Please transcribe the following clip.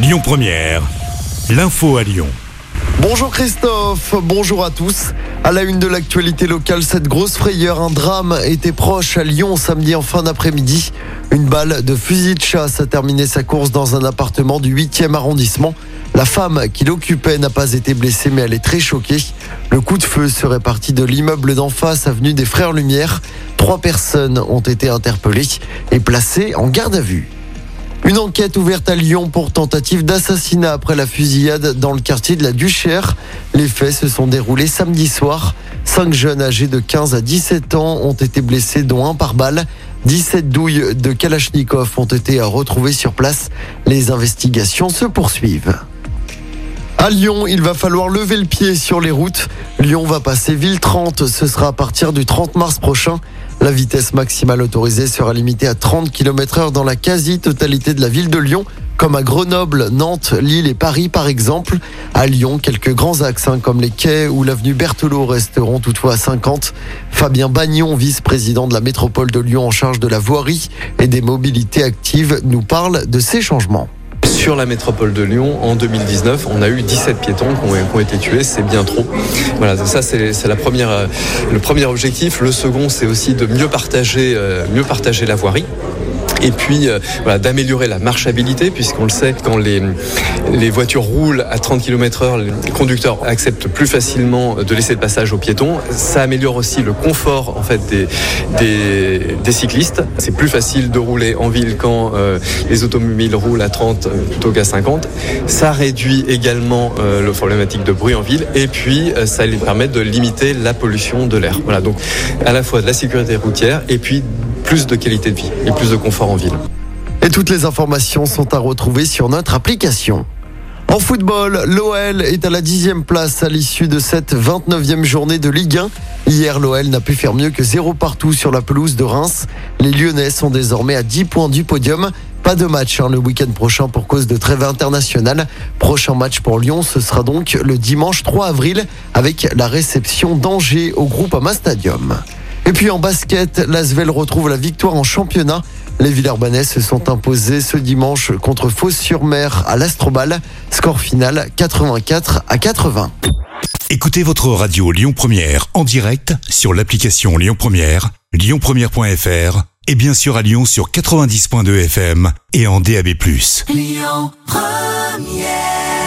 Lyon Première, l'info à Lyon. Bonjour Christophe, bonjour à tous. À la une de l'actualité locale, cette grosse frayeur, un drame était proche à Lyon samedi en fin d'après-midi. Une balle de fusil de chasse a terminé sa course dans un appartement du 8e arrondissement. La femme qui l'occupait n'a pas été blessée mais elle est très choquée. Le coup de feu serait parti de l'immeuble d'en face, avenue des Frères Lumière. Trois personnes ont été interpellées et placées en garde à vue. Une enquête ouverte à Lyon pour tentative d'assassinat après la fusillade dans le quartier de la Duchère. Les faits se sont déroulés samedi soir. Cinq jeunes âgés de 15 à 17 ans ont été blessés, dont un par balle. 17 douilles de Kalachnikov ont été retrouvées sur place. Les investigations se poursuivent. À Lyon, il va falloir lever le pied sur les routes. Lyon va passer ville 30. Ce sera à partir du 30 mars prochain. La vitesse maximale autorisée sera limitée à 30 km heure dans la quasi-totalité de la ville de Lyon, comme à Grenoble, Nantes, Lille et Paris par exemple. À Lyon, quelques grands axes hein, comme les quais ou l'avenue Berthelot resteront toutefois à 50. Fabien Bagnon, vice-président de la métropole de Lyon en charge de la voirie et des mobilités actives, nous parle de ces changements. Sur la métropole de Lyon, en 2019, on a eu 17 piétons qui ont, été tués. C'est bien trop. Voilà, ça c'est euh, le premier objectif. Le second, c'est aussi de mieux partager, euh, mieux partager la voirie et puis euh, voilà, d'améliorer la marchabilité, puisqu'on le sait, quand les, les voitures roulent à 30 km heure, les conducteurs acceptent plus facilement de laisser le passage aux piétons. Ça améliore aussi le confort en fait des, des, des cyclistes. C'est plus facile de rouler en ville quand euh, les automobiles roulent à 30 euh, plutôt qu'à 50. Ça réduit également euh, le problématique de bruit en ville et puis ça lui permet de limiter la pollution de l'air. Voilà, donc à la fois de la sécurité routière et puis plus de qualité de vie et plus de confort en ville. Et toutes les informations sont à retrouver sur notre application. En football, l'OL est à la dixième place à l'issue de cette 29e journée de Ligue 1. Hier, l'OL n'a pu faire mieux que zéro partout sur la pelouse de Reims. Les Lyonnais sont désormais à 10 points du podium. Pas de match hein, le week-end prochain pour cause de trêve internationale. Prochain match pour Lyon, ce sera donc le dimanche 3 avril avec la réception d'Angers au groupe Ama Stadium. Et puis en basket, l'Asvel retrouve la victoire en championnat. Les Villeurbanais se sont imposés ce dimanche contre Fos-sur-Mer à l'Astrobal. Score final 84 à 80. Écoutez votre radio Lyon Première en direct sur l'application Lyon Première, lyonpremière.fr et bien sûr à Lyon sur 90.2 FM et en DAB+. Lyon Première